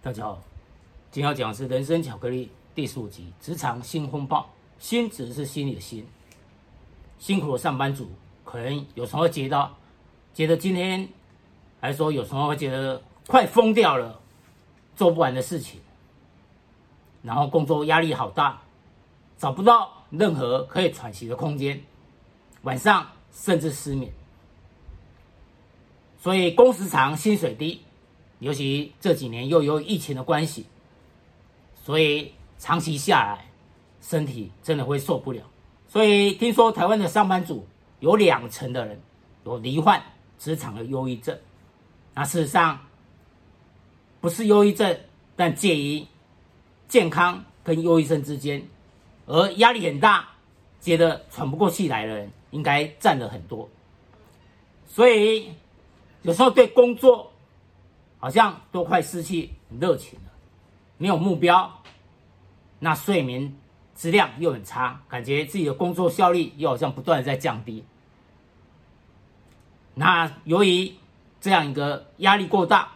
大家好，今天要讲的是《人生巧克力》第十五集：职场新风暴。心指的是心里的心。辛苦的上班族，可能有时候会觉得，觉得今天，还说有时候会觉得快疯掉了，做不完的事情，然后工作压力好大，找不到任何可以喘息的空间，晚上甚至失眠。所以工时长，薪水低。尤其这几年又有疫情的关系，所以长期下来，身体真的会受不了。所以听说台湾的上班族有两成的人有罹患职场的忧郁症。那事实上不是忧郁症，但介于健康跟忧郁症之间，而压力很大，觉得喘不过气来的人应该占了很多。所以有时候对工作，好像都快失去热情了，没有目标，那睡眠质量又很差，感觉自己的工作效率又好像不断的在降低。那由于这样一个压力过大，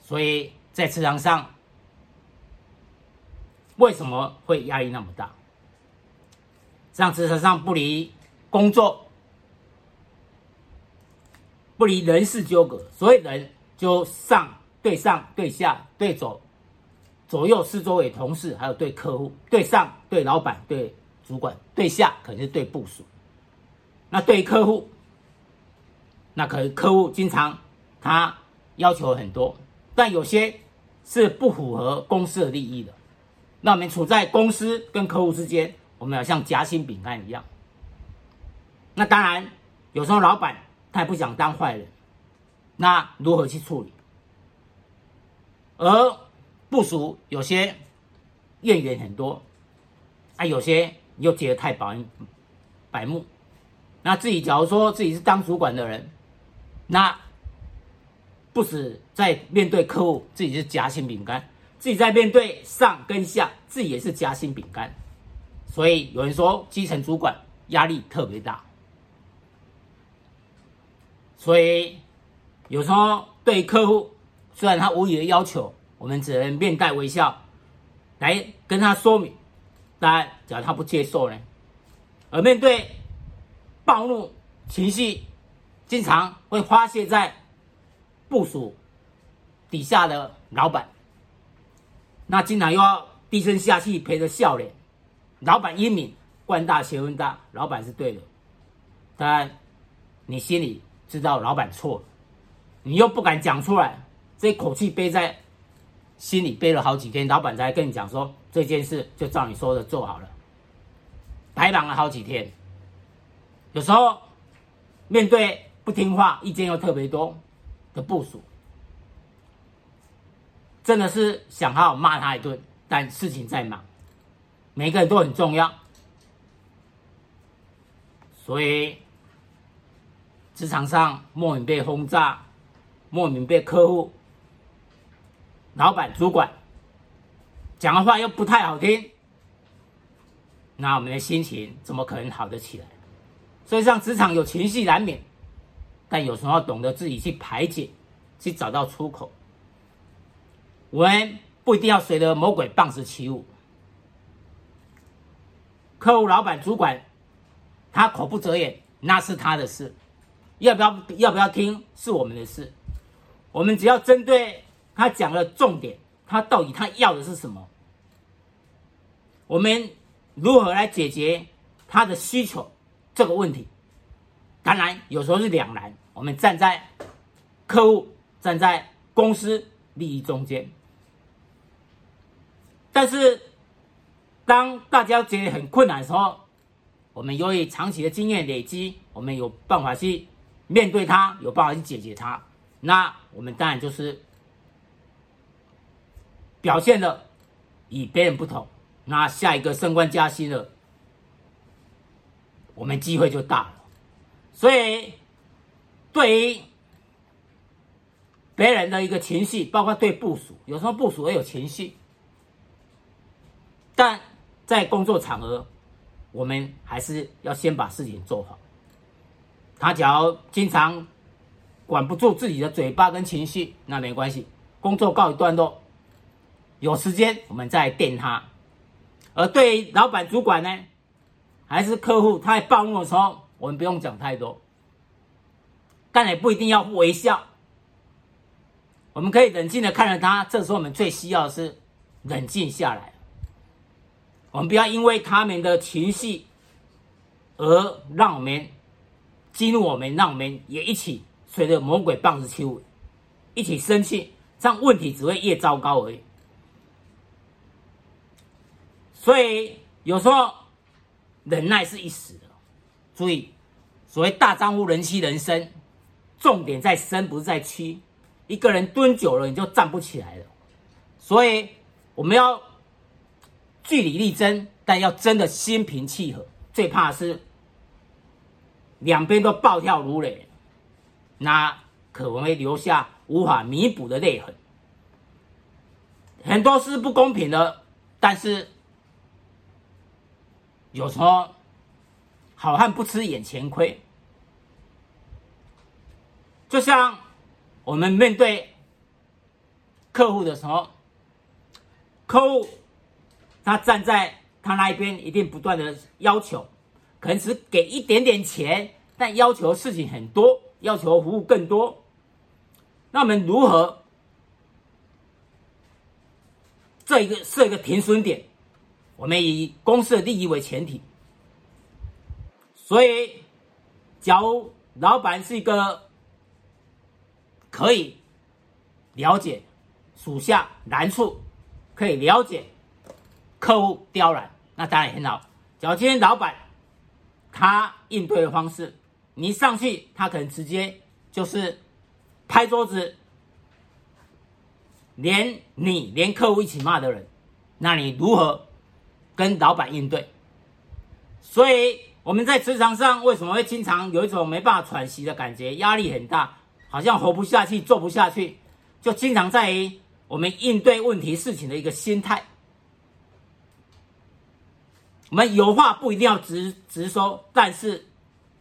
所以在职场上为什么会压力那么大？让职场上不离工作。不离人事纠葛，所以人就上对上对下对左左右四周围同事，还有对客户，对上对老板对主管，对下可能是对部署。那对客户，那可能客户经常他要求很多，但有些是不符合公司的利益的。那我们处在公司跟客户之间，我们要像夹心饼干一样。那当然，有时候老板。他也不想当坏人，那如何去处理？而部属有些怨言很多，啊，有些又觉得太百百目。那自己假如说自己是当主管的人，那不止在面对客户自己是夹心饼干，自己在面对上跟下自己也是夹心饼干。所以有人说基层主管压力特别大。所以，有时候对客户，虽然他无理的要求，我们只能面带微笑来跟他说明。当然，假如他不接受呢？而面对暴怒情绪，经常会发泄在部属底下的老板，那经常又要低声下气陪着笑脸。老板英明，官大学问大，老板是对的。但，你心里。知道老板错了，你又不敢讲出来，这口气背在心里背了好几天，老板才跟你讲说，这件事就照你说的做好了，白忙了好几天。有时候面对不听话、意见又特别多的部署，真的是想好好骂他一顿，但事情在忙，每个人都很重要，所以。职场上莫名被轰炸，莫名被客户、老板、主管讲的话又不太好听，那我们的心情怎么可能好得起来？所以，像职场有情绪难免，但有时候懂得自己去排解，去找到出口。我们不一定要随着魔鬼棒子起舞。客户、老板、主管，他口不择言，那是他的事。要不要要不要听是我们的事，我们只要针对他讲的重点，他到底他要的是什么？我们如何来解决他的需求这个问题？当然有时候是两难，我们站在客户、站在公司利益中间。但是当大家觉得很困难的时候，我们由于长期的经验累积，我们有办法去。面对他有办法去解决他，那我们当然就是表现的与别人不同。那下一个升官加薪了，我们机会就大了。所以，对于别人的一个情绪，包括对部署，有时候部署也有情绪，但在工作场合，我们还是要先把事情做好。他只要经常管不住自己的嘴巴跟情绪，那没关系，工作告一段落，有时间我们再电他。而对于老板、主管呢，还是客户，他在暴怒的时候，我们不用讲太多，但也不一定要微笑。我们可以冷静的看着他，这时候我们最需要的是冷静下来。我们不要因为他们的情绪而让我们激怒我们，让我们也一起随着魔鬼棒子起舞，一起生气，这样问题只会越糟糕而已。所以有时候忍耐是一时的，注意，所谓大丈夫忍气人生，重点在身，不是在屈。一个人蹲久了，你就站不起来了。所以我们要据理力争，但要争得心平气和。最怕的是两边都暴跳如雷，那可能会留下无法弥补的泪痕。很多是不公平的，但是有时候好汉不吃眼前亏，就像。我们面对客户的时候，客户他站在他那一边，一定不断的要求，可能只给一点点钱，但要求事情很多，要求服务更多。那我们如何这一个设一个停损点？我们以公司的利益为前提。所以，假如老板是一个。可以了解属下难处，可以了解客户刁难，那当然很好。假如今天老板他应对的方式，你一上去，他可能直接就是拍桌子，连你连客户一起骂的人，那你如何跟老板应对？所以我们在职场上为什么会经常有一种没办法喘息的感觉，压力很大？好像活不下去，做不下去，就经常在于我们应对问题事情的一个心态。我们有话不一定要直直说，但是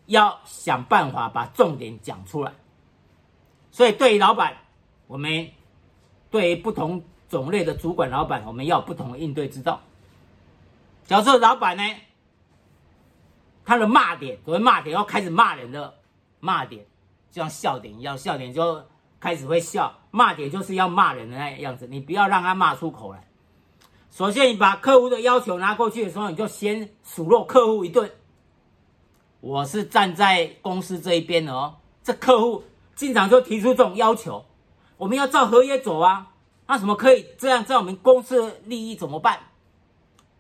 要想办法把重点讲出来。所以，对于老板，我们对于不同种类的主管老板，我们要有不同的应对之道。假设老板呢，他的骂点，所谓骂点，要开始骂人的骂点。就像笑点一样，笑点就开始会笑，骂点就是要骂人的那样子，你不要让他骂出口来。首先，你把客户的要求拿过去的时候，你就先数落客户一顿。我是站在公司这一边的哦，这客户经常就提出这种要求，我们要照合约走啊。那什么可以这样，在我们公司的利益怎么办？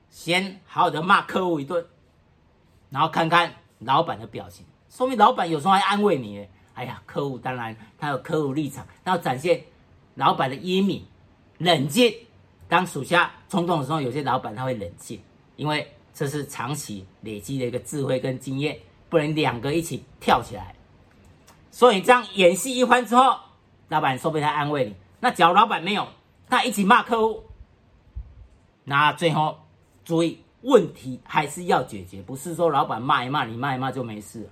先好好的骂客户一顿，然后看看老板的表情，说明老板有时候还安慰你。哎呀，客户当然他有客户立场，他要展现老板的英明、冷静。当属下冲动的时候，有些老板他会冷静，因为这是长期累积的一个智慧跟经验，不能两个一起跳起来。所以这样演戏一番之后，老板说不定他安慰你。那假如老板没有，他一起骂客户，那最后注意问题还是要解决，不是说老板骂一骂你骂一骂就没事。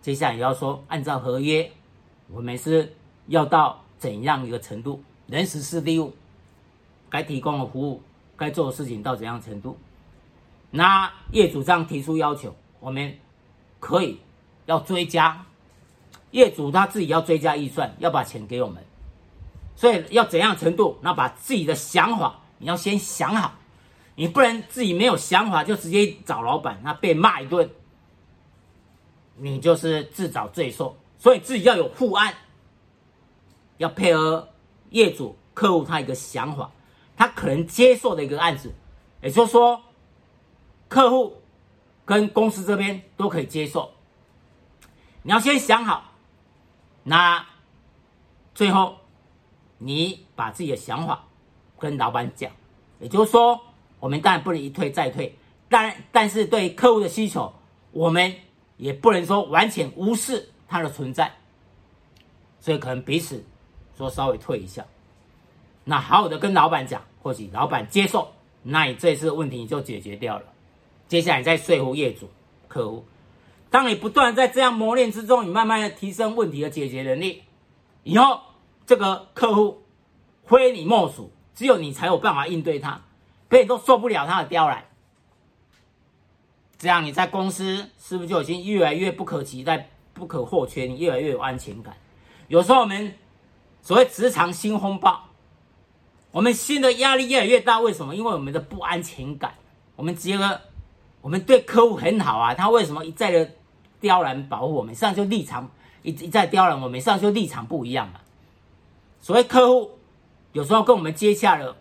接下来也要说，按照合约，我们是要到怎样一个程度？人事时地物，该提供的服务，该做的事情到怎样程度？那业主这样提出要求，我们可以要追加，业主他自己要追加预算，要把钱给我们。所以要怎样程度？那把自己的想法你要先想好，你不能自己没有想法就直接找老板，那被骂一顿。你就是自找罪受，所以自己要有护案，要配合业主、客户他一个想法，他可能接受的一个案子，也就是说，客户跟公司这边都可以接受。你要先想好，那最后你把自己的想法跟老板讲，也就是说，我们当然不能一退再退，但但是对客户的需求，我们。也不能说完全无视它的存在，所以可能彼此说稍微退一下，那好好的跟老板讲，或许老板接受，那你这次问题就解决掉了。接下来再说服业主、客户，当你不断在这样磨练之中，你慢慢的提升问题的解决能力，以后这个客户非你莫属，只有你才有办法应对他，别人都受不了他的刁难。这样你在公司是不是就已经越来越不可期待、不可或缺？你越来越有安全感。有时候我们所谓职场新风暴，我们心的压力越来越大。为什么？因为我们的不安全感。我们觉得我们对客户很好啊，他为什么一再的刁难保护我们？上就立场一一再刁难我们，上就立场不一样嘛。所谓客户有时候跟我们接洽了，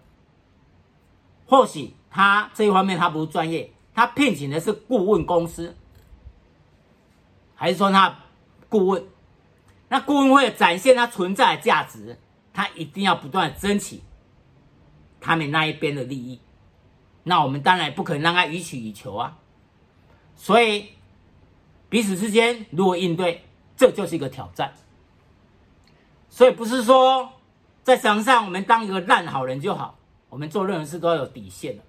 或许他这一方面他不是专业。他聘请的是顾问公司，还是说他顾问？那顾问会展现他存在的价值，他一定要不断争取他们那一边的利益。那我们当然不可能让他予取予求啊。所以彼此之间如何应对，这就是一个挑战。所以不是说在场上我们当一个烂好人就好，我们做任何事都要有底线的。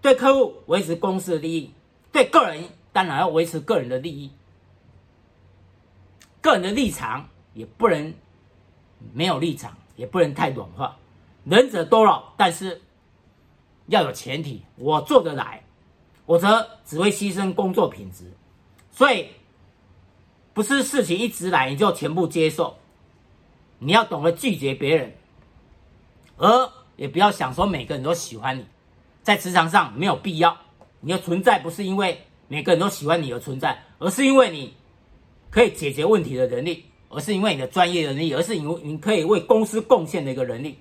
对客户维持公司的利益，对个人当然要维持个人的利益，个人的立场也不能没有立场，也不能太软化，能者多劳，但是要有前提，我做得来，我则只会牺牲工作品质，所以不是事情一直来你就全部接受，你要懂得拒绝别人，而也不要想说每个人都喜欢你。在职场上没有必要，你的存在不是因为每个人都喜欢你而存在，而是因为你可以解决问题的能力，而是因为你的专业能力，而是因为你可以为公司贡献的一个能力，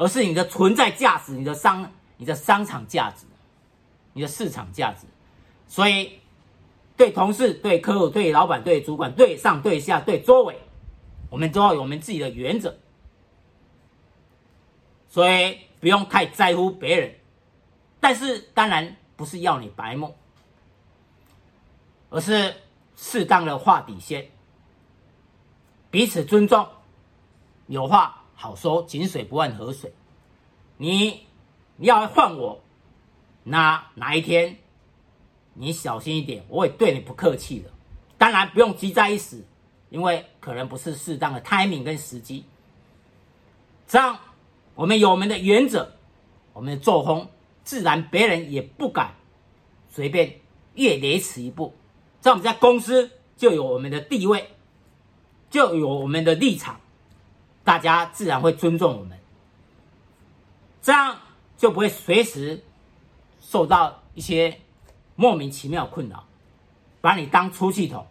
而是你的存在价值、你的商、你的商场价值、你的市场价值。所以，对同事、对客户、对老板、对主管、对上对下、对周围，我们都要有我们自己的原则，所以不用太在乎别人。但是当然不是要你白目，而是适当的划底线，彼此尊重，有话好说，井水不犯河水。你你要换我，那哪一天你小心一点，我会对你不客气的。当然不用急在一时，因为可能不是适当的 timing 跟时机。这样我们有我们的原则，我们的作风。自然，别人也不敢随便越雷池一步。在我们在公司就有我们的地位，就有我们的立场，大家自然会尊重我们。这样就不会随时受到一些莫名其妙的困扰，把你当出气筒，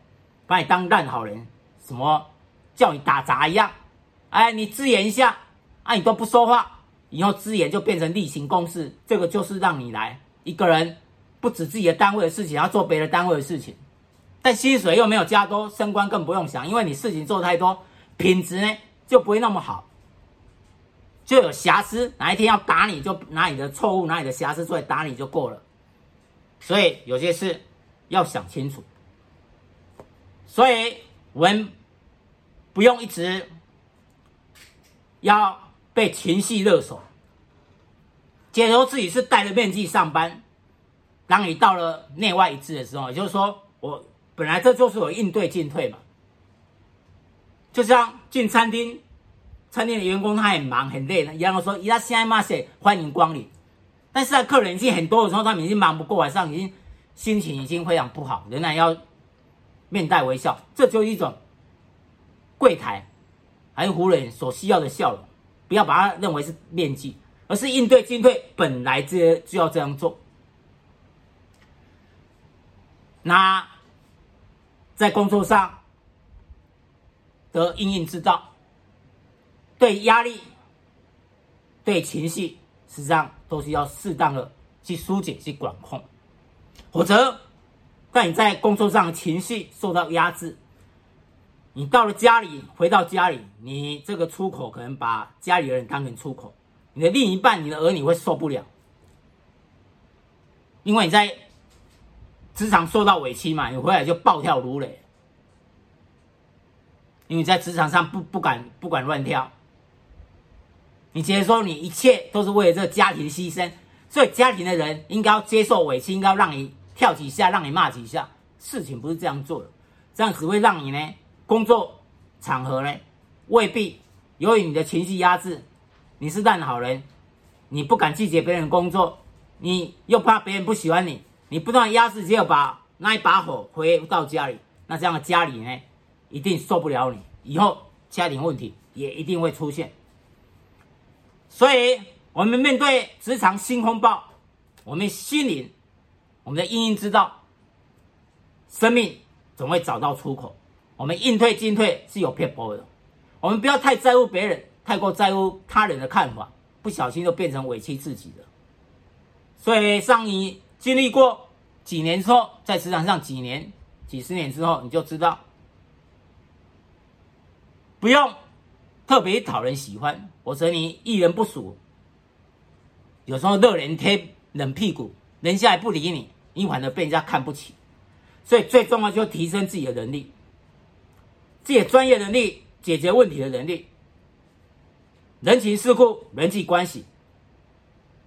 把你当烂好人，什么叫你打杂一样。哎，你支援一下，啊，你都不说话。以后资源就变成例行公事，这个就是让你来一个人不止自己的单位的事情，要做别的单位的事情，但薪水又没有加多，升官更不用想，因为你事情做太多，品质呢就不会那么好，就有瑕疵。哪一天要打你就拿你的错误、拿你的瑕疵出来打你就够了。所以有些事要想清楚，所以我们不用一直要。被情绪勒索，假如自己是戴着面具上班，当你到了内外一致的时候，也就是说，我本来这就是我应对进退嘛。就像进餐厅，餐厅的员工他很忙很累，然后说伊拉西爱马塞欢迎光临，但是客人已经很多的时候，他们已经忙不过来，上已经心情已经非常不好，仍然要面带微笑，这就是一种柜台还有服务员所需要的笑容。不要把它认为是面具，而是应对进退，本来就就要这样做。那在工作上的因应之道，对压力、对情绪，实际上都是要适当的去疏解、去管控，否则，当你在工作上情绪受到压制。你到了家里，回到家里，你这个出口可能把家里的人当成出口，你的另一半、你的儿女会受不了，因为你在职场受到委屈嘛，你回来就暴跳如雷，因为在职场上不不敢不敢乱跳，你直接说你一切都是为了这个家庭牺牲，所以家庭的人应该要接受委屈，应该要让你跳几下，让你骂几下，事情不是这样做的，这样只会让你呢。工作场合呢，未必由于你的情绪压制，你是烂好人，你不敢拒绝别人工作，你又怕别人不喜欢你，你不断压制，只有把那一把火回到家里，那这样的家里呢，一定受不了你，以后家庭问题也一定会出现。所以，我们面对职场新风暴，我们心里，我们的阴影之道，生命总会找到出口。我们应退进退是有撇步的，我们不要太在乎别人，太过在乎他人的看法，不小心就变成委屈自己了。所以，上你经历过几年之后，在职场上几年、几十年之后，你就知道，不用特别讨人喜欢，否则你遇人不淑，有时候热脸贴冷屁股，人家也不理你，你反而被人家看不起。所以，最重要就是提升自己的能力。自己的专业能力、解决问题的能力、人情世故、人际关系，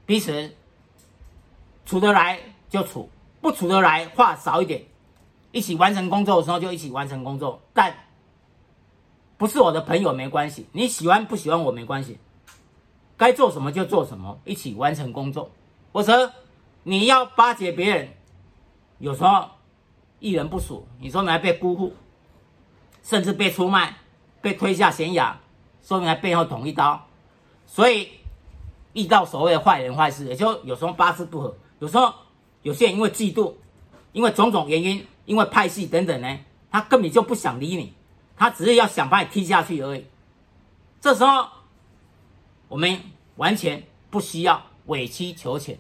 彼此处得来就处，不处得来话少一点，一起完成工作的时候就一起完成工作。但不是我的朋友没关系，你喜欢不喜欢我没关系，该做什么就做什么，一起完成工作。或者你要巴结别人，有时候遇人不淑，你说你还被辜负。甚至被出卖，被推下悬崖，说明还背后捅一刀。所以遇到所谓的坏人坏事，也就有时候八字不合。有时候有些人因为嫉妒，因为种种原因，因为派系等等呢，他根本就不想理你，他只是要想把你踢下去而已。这时候我们完全不需要委曲求全，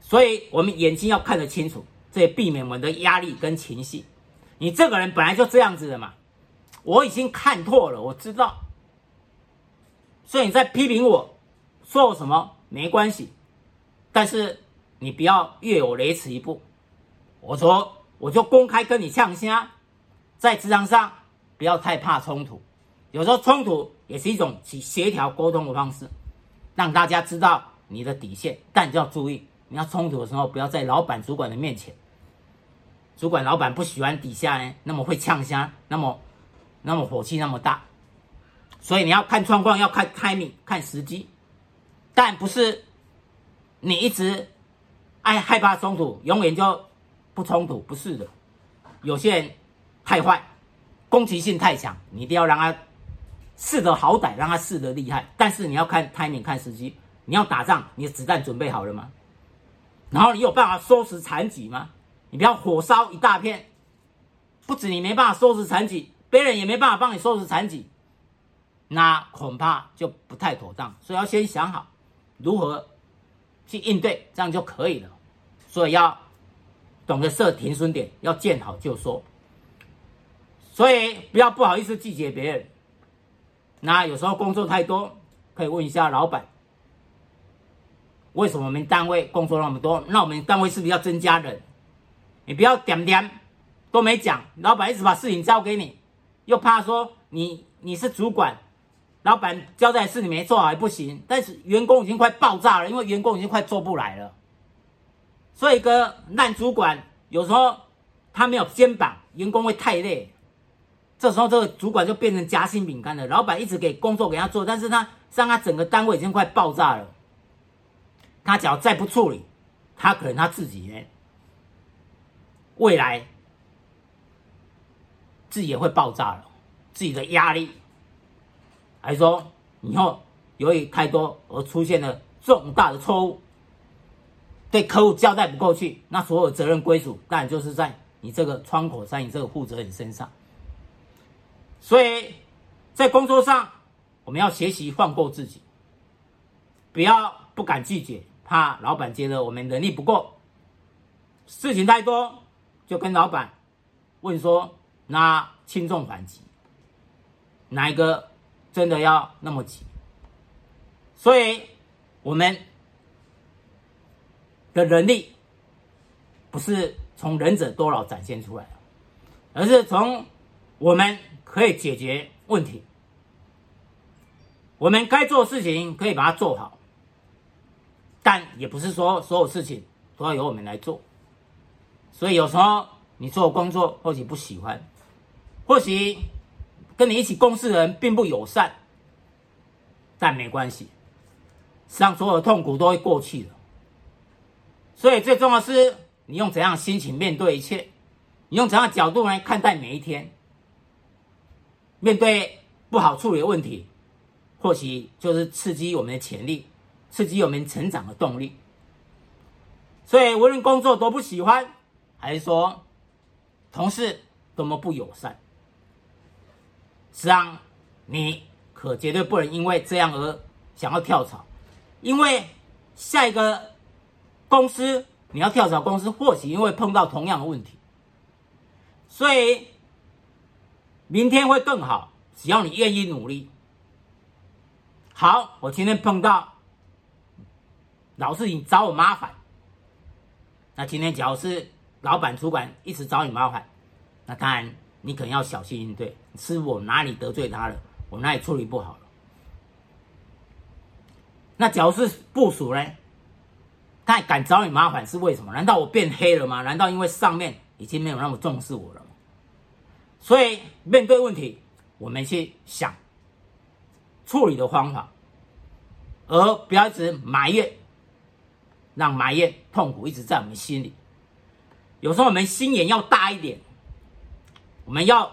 所以我们眼睛要看得清楚，这也避免我们的压力跟情绪。你这个人本来就这样子的嘛，我已经看透了，我知道。所以你在批评我，说我什么没关系，但是你不要越我雷池一步。我说我就公开跟你呛声，在职场上不要太怕冲突，有时候冲突也是一种去协调沟通的方式，让大家知道你的底线。但就要注意，你要冲突的时候，不要在老板主管的面前。主管、老板不喜欢底下呢，那么会呛声，那么那么火气那么大，所以你要看状况，要看 timing，看时机，但不是你一直爱害怕冲突，永远就不冲突，不是的。有些人太坏，攻击性太强，你一定要让他试得好歹，让他试得厉害。但是你要看 timing，看时机。你要打仗，你的子弹准备好了吗？然后你有办法收拾残局吗？你不要火烧一大片，不止你没办法收拾残局，别人也没办法帮你收拾残局，那恐怕就不太妥当。所以要先想好如何去应对，这样就可以了。所以要懂得设停损点，要见好就收。所以不要不好意思拒绝别人。那有时候工作太多，可以问一下老板，为什么我们单位工作那么多？那我们单位是不是要增加人？你不要点点都没讲，老板一直把事情交给你，又怕说你你是主管，老板交代的事你没做好也不行。但是员工已经快爆炸了，因为员工已经快做不来了。所以一个烂主管有时候他没有肩膀，员工会太累。这时候这个主管就变成夹心饼干了。老板一直给工作给他做，但是他让他整个单位已经快爆炸了。他只要再不处理，他可能他自己呢？未来自己也会爆炸了，自己的压力，还说以后由于太多而出现了重大的错误，对客户交代不过去，那所有责任归属当然就是在你这个窗口，在你这个负责人身上。所以在工作上，我们要学习放过自己，不要不敢拒绝，怕老板觉得我们能力不够，事情太多。就跟老板问说：“那轻重缓急，哪一个真的要那么急？”所以，我们的能力不是从忍者多劳展现出来的，而是从我们可以解决问题，我们该做的事情可以把它做好，但也不是说所有事情都要由我们来做。所以有时候你做工作或许不喜欢，或许跟你一起共事的人并不友善，但没关系，实际上所有的痛苦都会过去的。所以最重要的是你用怎样心情面对一切，你用怎样的角度来看待每一天。面对不好处理的问题，或许就是刺激我们的潜力，刺激我们成长的动力。所以无论工作多不喜欢，还是说同事多么不友善，实际上你可绝对不能因为这样而想要跳槽，因为下一个公司你要跳槽公司，或许因为碰到同样的问题，所以明天会更好，只要你愿意努力。好，我今天碰到老是你找我麻烦，那今天假如是老板主管一直找你麻烦，那当然你可能要小心应对，是我哪里得罪他了，我哪里处理不好了。那假如是部署呢？他还敢找你麻烦是为什么？难道我变黑了吗？难道因为上面已经没有那么重视我了吗？所以面对问题，我们去想处理的方法，而不要一直埋怨，让埋怨痛苦一直在我们心里。有时候我们心眼要大一点，我们要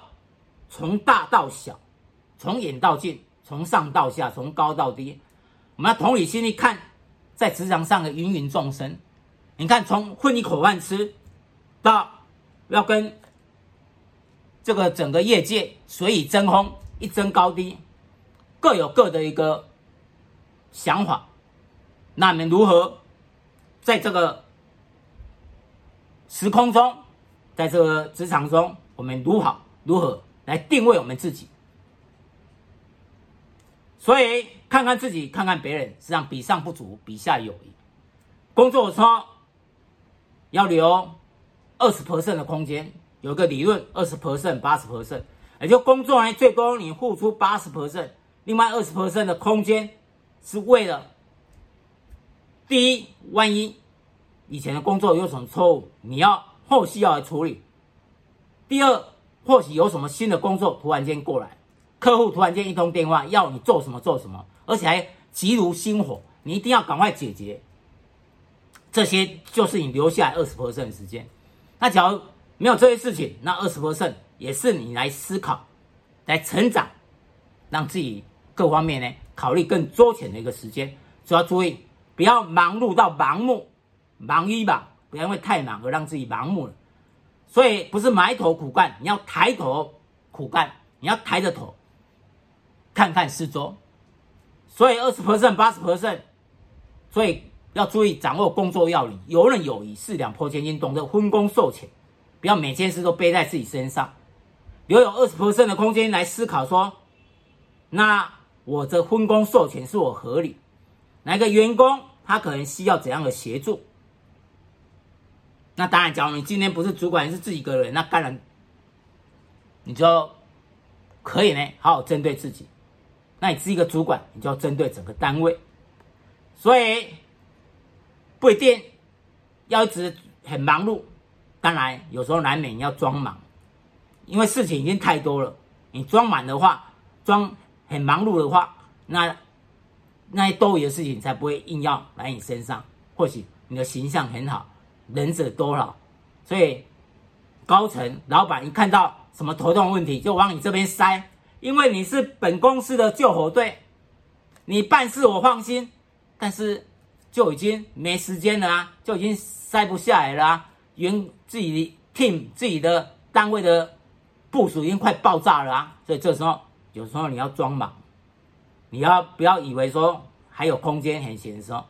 从大到小，从远到近，从上到下，从高到低。我们要同理心去看，在职场上的芸芸众生。你看，从混一口饭吃，到要跟这个整个业界水与争锋，一争高低，各有各的一个想法。那你们如何在这个时空中，在这个职场中，我们如何如何来定位我们自己？所以，看看自己，看看别人，实际上比上不足，比下有余。工作中要留二十 percent 的空间，有个理论，二十 percent、八十 percent，也就工作呢，最多你付出八十 percent，另外二十 percent 的空间是为了第一，万一以前的工作有什么错误，你要后续要来处理；第二，或许有什么新的工作突然间过来。客户突然间一通电话要你做什么做什么，而且还急如星火，你一定要赶快解决。这些就是你留下来二十 percent 的时间。那假如没有这些事情，那二十 percent 也是你来思考、来成长，让自己各方面呢考虑更周全的一个时间。只要注意，不要忙碌到盲目、忙一忙，不要因为太忙而让自己盲目了。所以不是埋头苦干，你要抬头苦干，你要抬着头。看看四周，所以二十 percent、八十 percent，所以要注意掌握工作要领，游刃有余，四两拨千斤，懂得分工授权，不要每件事都背在自己身上，留有二十%的空间来思考说，那我这分工授权是我合理，哪个员工他可能需要怎样的协助？那当然，假如你今天不是主管，是自己一个人，那当然你就可以呢，好好针对自己。那你是一个主管，你就要针对整个单位，所以不一定要一直很忙碌。当然，有时候难免要装忙，因为事情已经太多了。你装满的话，装很忙碌的话，那那些多余的事情才不会硬要来你身上。或许你的形象很好，人者多了，所以高层老板一看到什么头痛问题，就往你这边塞。因为你是本公司的救火队，你办事我放心，但是就已经没时间了啊，就已经塞不下来了啊，原自己 team 自己的单位的部署已经快爆炸了啊，所以这时候有时候你要装忙，你要不要以为说还有空间很闲的时候，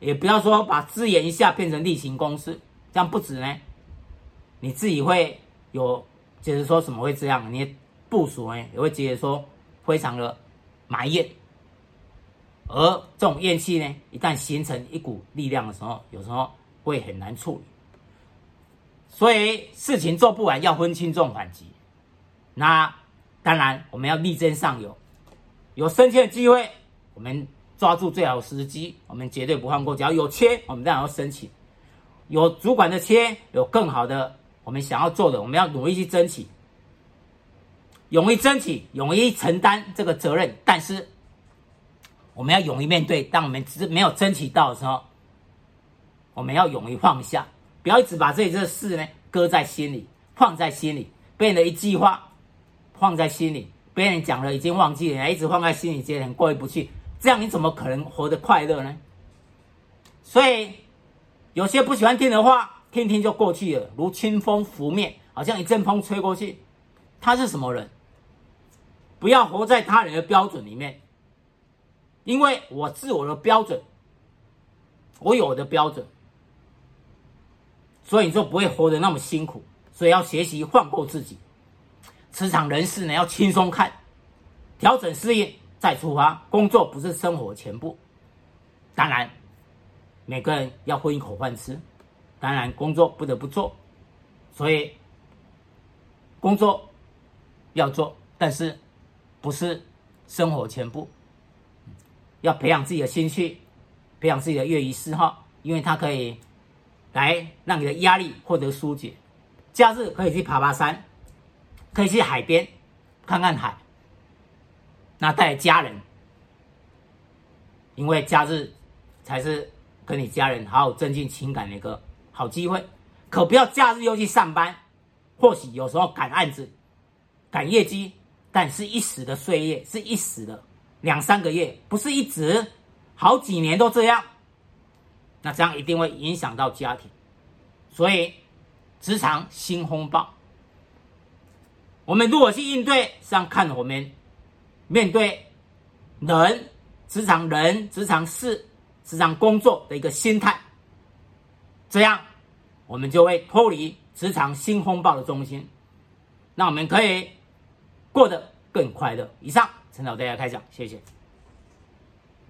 也不要说把资源一下变成例行公事，这样不止呢，你自己会有就是说什么会这样，你。部署呢也会觉得说非常的埋怨，而这种怨气呢，一旦形成一股力量的时候，有时候会很难处理。所以事情做不完要分轻重缓急。那当然我们要力争上游，有升迁的机会，我们抓住最好时机，我们绝对不放过。只要有缺，我们当然要申请。有主管的缺，有更好的我们想要做的，我们要努力去争取。勇于争取，勇于承担这个责任，但是我们要勇于面对。当我们只是没有争取到的时候，我们要勇于放下，不要一直把这这事呢搁在心里，放在心里。别人的一句话放在心里，别人讲了已经忘记了，一直放在心里，觉得很过意不去。这样你怎么可能活得快乐呢？所以有些不喜欢听的话，听听就过去了，如清风拂面，好像一阵风吹过去。他是什么人？不要活在他人的标准里面，因为我自我的标准，我有我的标准，所以你就不会活得那么辛苦。所以要学习放过自己。职场人士呢，要轻松看，调整适应再出发。工作不是生活全部，当然每个人要混一口饭吃，当然工作不得不做，所以工作要做，但是不是生活全部。要培养自己的兴趣，培养自己的业余嗜好，因为它可以来让你的压力获得疏解。假日可以去爬爬山，可以去海边看看海。那带家人，因为假日才是跟你家人好好增进情感的一个好机会。可不要假日又去上班，或许有时候赶案子、赶业绩，但是一时的岁月，是一时的两三个月，不是一直好几年都这样。那这样一定会影响到家庭，所以。职场新风暴，我们如果去应对，是要看我们面对人、职场人、职场事、职场工作的一个心态，这样我们就会脱离职场新风暴的中心，那我们可以过得更快乐。以上，陈老大家开讲，谢谢。